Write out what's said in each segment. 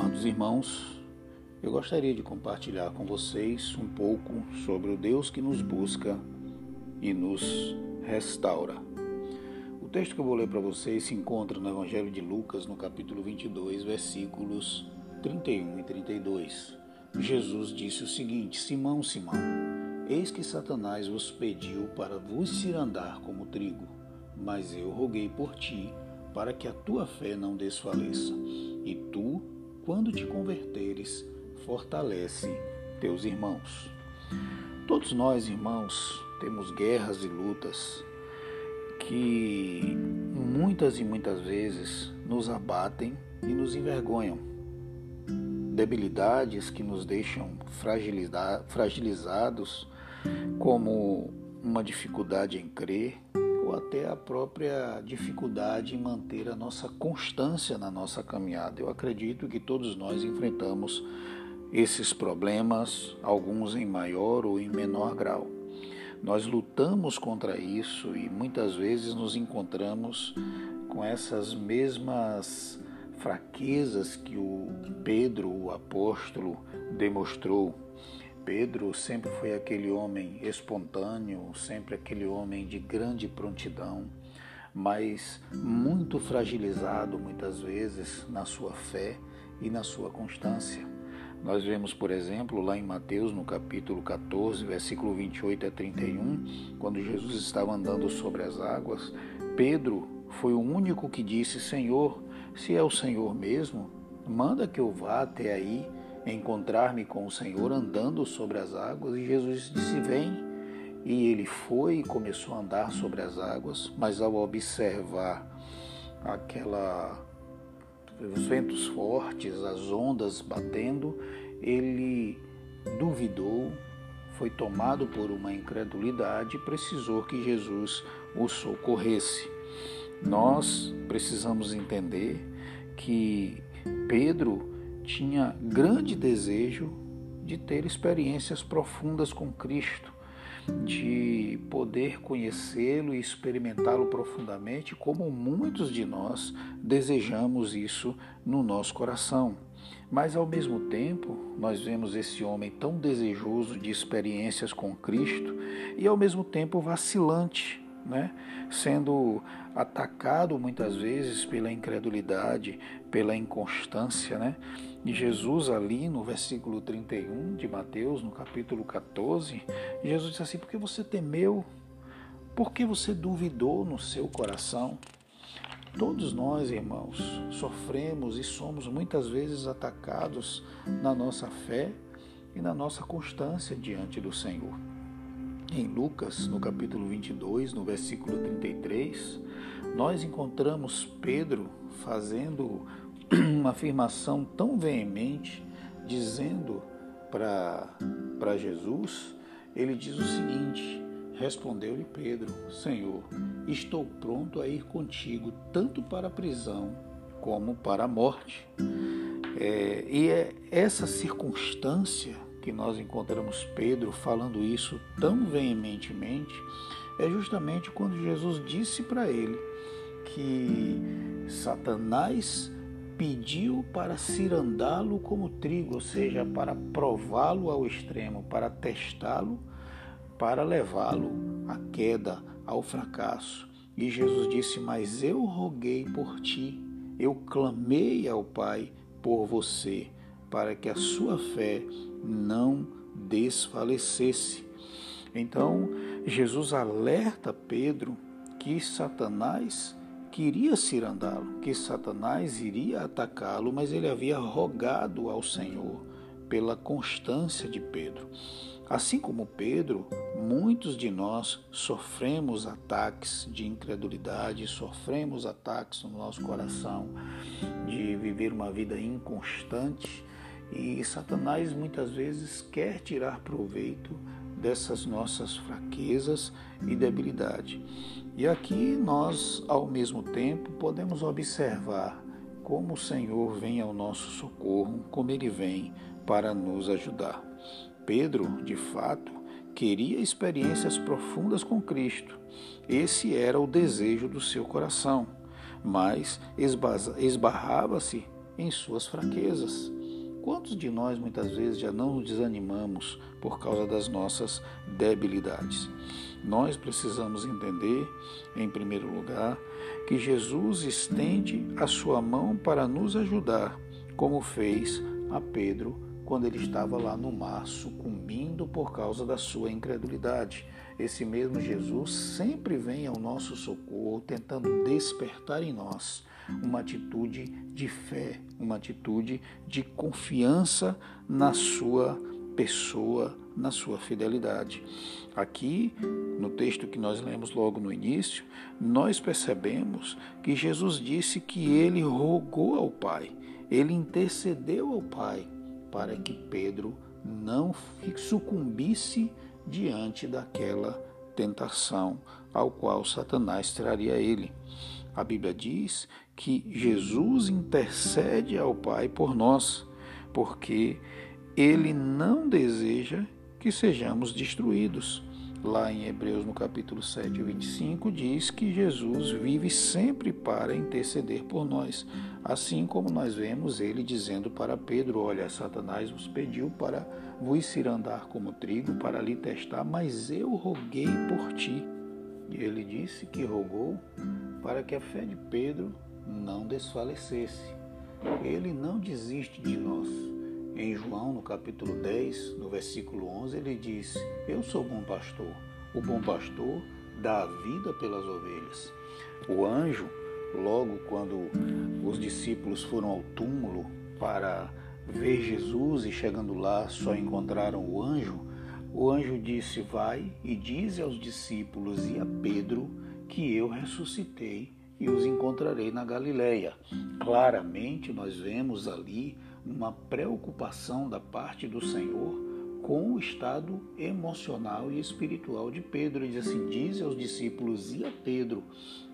Amados irmãos, eu gostaria de compartilhar com vocês um pouco sobre o Deus que nos busca e nos restaura. O texto que eu vou ler para vocês se encontra no Evangelho de Lucas, no capítulo 22, versículos 31 e 32. Jesus disse o seguinte: Simão, Simão, eis que Satanás vos pediu para vos cirandar como trigo, mas eu roguei por ti para que a tua fé não desfaleça. E tu, quando te converteres, fortalece teus irmãos. Todos nós, irmãos, temos guerras e lutas que muitas e muitas vezes nos abatem e nos envergonham. Debilidades que nos deixam fragilizados, como uma dificuldade em crer, ou até a própria dificuldade em manter a nossa constância na nossa caminhada. Eu acredito que todos nós enfrentamos esses problemas, alguns em maior ou em menor grau. Nós lutamos contra isso e muitas vezes nos encontramos com essas mesmas fraquezas que o Pedro, o apóstolo, demonstrou Pedro sempre foi aquele homem espontâneo, sempre aquele homem de grande prontidão, mas muito fragilizado muitas vezes na sua fé e na sua constância. Nós vemos, por exemplo, lá em Mateus, no capítulo 14, versículo 28 a 31, quando Jesus estava andando sobre as águas, Pedro foi o único que disse: Senhor, se é o Senhor mesmo, manda que eu vá até aí encontrar-me com o Senhor andando sobre as águas, e Jesus disse: Vem. E ele foi e começou a andar sobre as águas, mas ao observar aquela os ventos fortes, as ondas batendo, ele duvidou, foi tomado por uma incredulidade e precisou que Jesus o socorresse. Nós precisamos entender que Pedro tinha grande desejo de ter experiências profundas com Cristo, de poder conhecê-lo e experimentá-lo profundamente, como muitos de nós desejamos isso no nosso coração. Mas ao mesmo tempo, nós vemos esse homem tão desejoso de experiências com Cristo e ao mesmo tempo vacilante né? sendo atacado muitas vezes pela incredulidade, pela inconstância. Né? E Jesus, ali no versículo 31 de Mateus, no capítulo 14, Jesus disse assim: Por que você temeu? Por que você duvidou no seu coração? Todos nós, irmãos, sofremos e somos muitas vezes atacados na nossa fé e na nossa constância diante do Senhor. Em Lucas, no capítulo 22, no versículo 33, nós encontramos Pedro fazendo uma afirmação tão veemente, dizendo para Jesus, ele diz o seguinte: Respondeu-lhe Pedro: Senhor, estou pronto a ir contigo, tanto para a prisão como para a morte. É, e é essa circunstância que nós encontramos Pedro falando isso tão veementemente é justamente quando Jesus disse para ele que Satanás pediu para cirandá-lo como trigo, ou seja, para prová-lo ao extremo, para testá-lo, para levá-lo à queda, ao fracasso. E Jesus disse: Mas eu roguei por ti, eu clamei ao Pai por você para que a sua fé não desfalecesse. Então, Jesus alerta Pedro que Satanás queria cirandá-lo, que Satanás iria atacá-lo, mas ele havia rogado ao Senhor pela constância de Pedro. Assim como Pedro, muitos de nós sofremos ataques de incredulidade, sofremos ataques no nosso coração de viver uma vida inconstante e Satanás muitas vezes quer tirar proveito dessas nossas fraquezas e debilidade. E aqui nós, ao mesmo tempo, podemos observar como o Senhor vem ao nosso socorro, como ele vem para nos ajudar. Pedro, de fato, queria experiências profundas com Cristo. Esse era o desejo do seu coração, mas esbarrava-se em suas fraquezas. Quantos de nós muitas vezes já não nos desanimamos por causa das nossas debilidades? Nós precisamos entender, em primeiro lugar, que Jesus estende a sua mão para nos ajudar, como fez a Pedro quando ele estava lá no mar, sucumbindo por causa da sua incredulidade. Esse mesmo Jesus sempre vem ao nosso socorro, tentando despertar em nós uma atitude de fé, uma atitude de confiança na sua pessoa, na sua fidelidade. Aqui, no texto que nós lemos logo no início, nós percebemos que Jesus disse que ele rogou ao Pai, ele intercedeu ao Pai para que Pedro não sucumbisse diante daquela tentação ao qual Satanás traria ele. A Bíblia diz que Jesus intercede ao Pai por nós, porque ele não deseja que sejamos destruídos. Lá em Hebreus, no capítulo 7, 25, diz que Jesus vive sempre para interceder por nós. Assim como nós vemos ele dizendo para Pedro: Olha, Satanás vos pediu para vos ir andar como trigo, para lhe testar, mas eu roguei por ti. E ele disse que rogou para que a fé de Pedro não desfalecesse. Ele não desiste de nós. Em João, no capítulo 10, no versículo 11, ele diz: Eu sou bom pastor. O bom pastor dá a vida pelas ovelhas. O anjo, logo quando os discípulos foram ao túmulo para ver Jesus e chegando lá só encontraram o anjo, o anjo disse: Vai e dize aos discípulos e a Pedro que eu ressuscitei e os encontrarei na Galileia. Claramente nós vemos ali uma preocupação da parte do Senhor com o estado emocional e espiritual de Pedro. Ele diz assim: diz aos discípulos e a Pedro.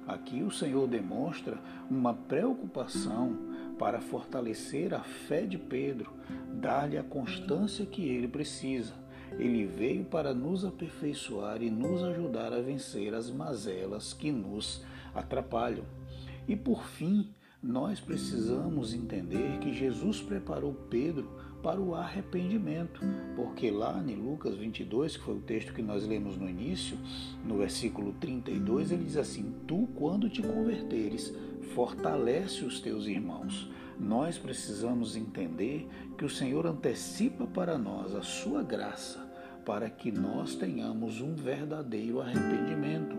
Aqui o Senhor demonstra uma preocupação para fortalecer a fé de Pedro, dar-lhe a constância que ele precisa. Ele veio para nos aperfeiçoar e nos ajudar a vencer as mazelas que nos atrapalham. E por fim, nós precisamos entender que Jesus preparou Pedro para o arrependimento, porque lá em Lucas 22, que foi o texto que nós lemos no início, no versículo 32, ele diz assim: Tu, quando te converteres, fortalece os teus irmãos. Nós precisamos entender que o Senhor antecipa para nós a sua graça, para que nós tenhamos um verdadeiro arrependimento.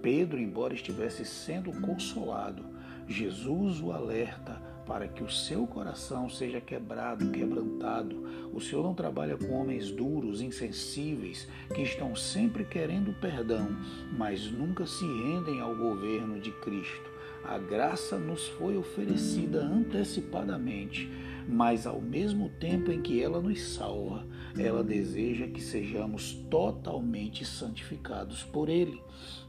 Pedro, embora estivesse sendo consolado, Jesus o alerta para que o seu coração seja quebrado, quebrantado. O Senhor não trabalha com homens duros, insensíveis, que estão sempre querendo perdão, mas nunca se rendem ao governo de Cristo. A graça nos foi oferecida antecipadamente mas ao mesmo tempo em que ela nos salva, ela deseja que sejamos totalmente santificados por Ele.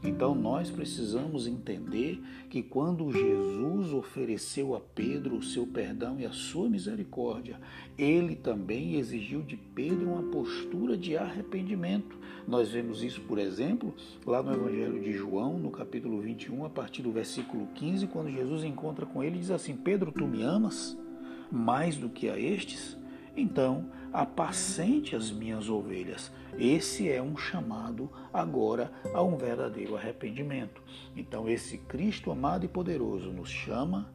Então nós precisamos entender que quando Jesus ofereceu a Pedro o seu perdão e a sua misericórdia, ele também exigiu de Pedro uma postura de arrependimento. Nós vemos isso, por exemplo, lá no Evangelho de João, no capítulo 21, a partir do versículo 15, quando Jesus encontra com ele e diz assim: Pedro, tu me amas? Mais do que a estes? Então, apacente as minhas ovelhas. Esse é um chamado agora a um verdadeiro arrependimento. Então, esse Cristo amado e poderoso nos chama,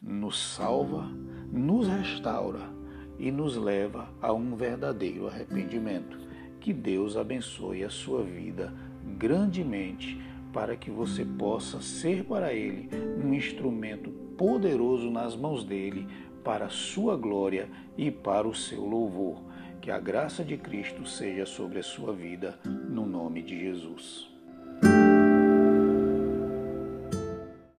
nos salva, nos restaura e nos leva a um verdadeiro arrependimento. Que Deus abençoe a sua vida grandemente para que você possa ser para Ele um instrumento poderoso nas mãos dele para a sua glória e para o seu louvor. Que a graça de Cristo seja sobre a sua vida, no nome de Jesus.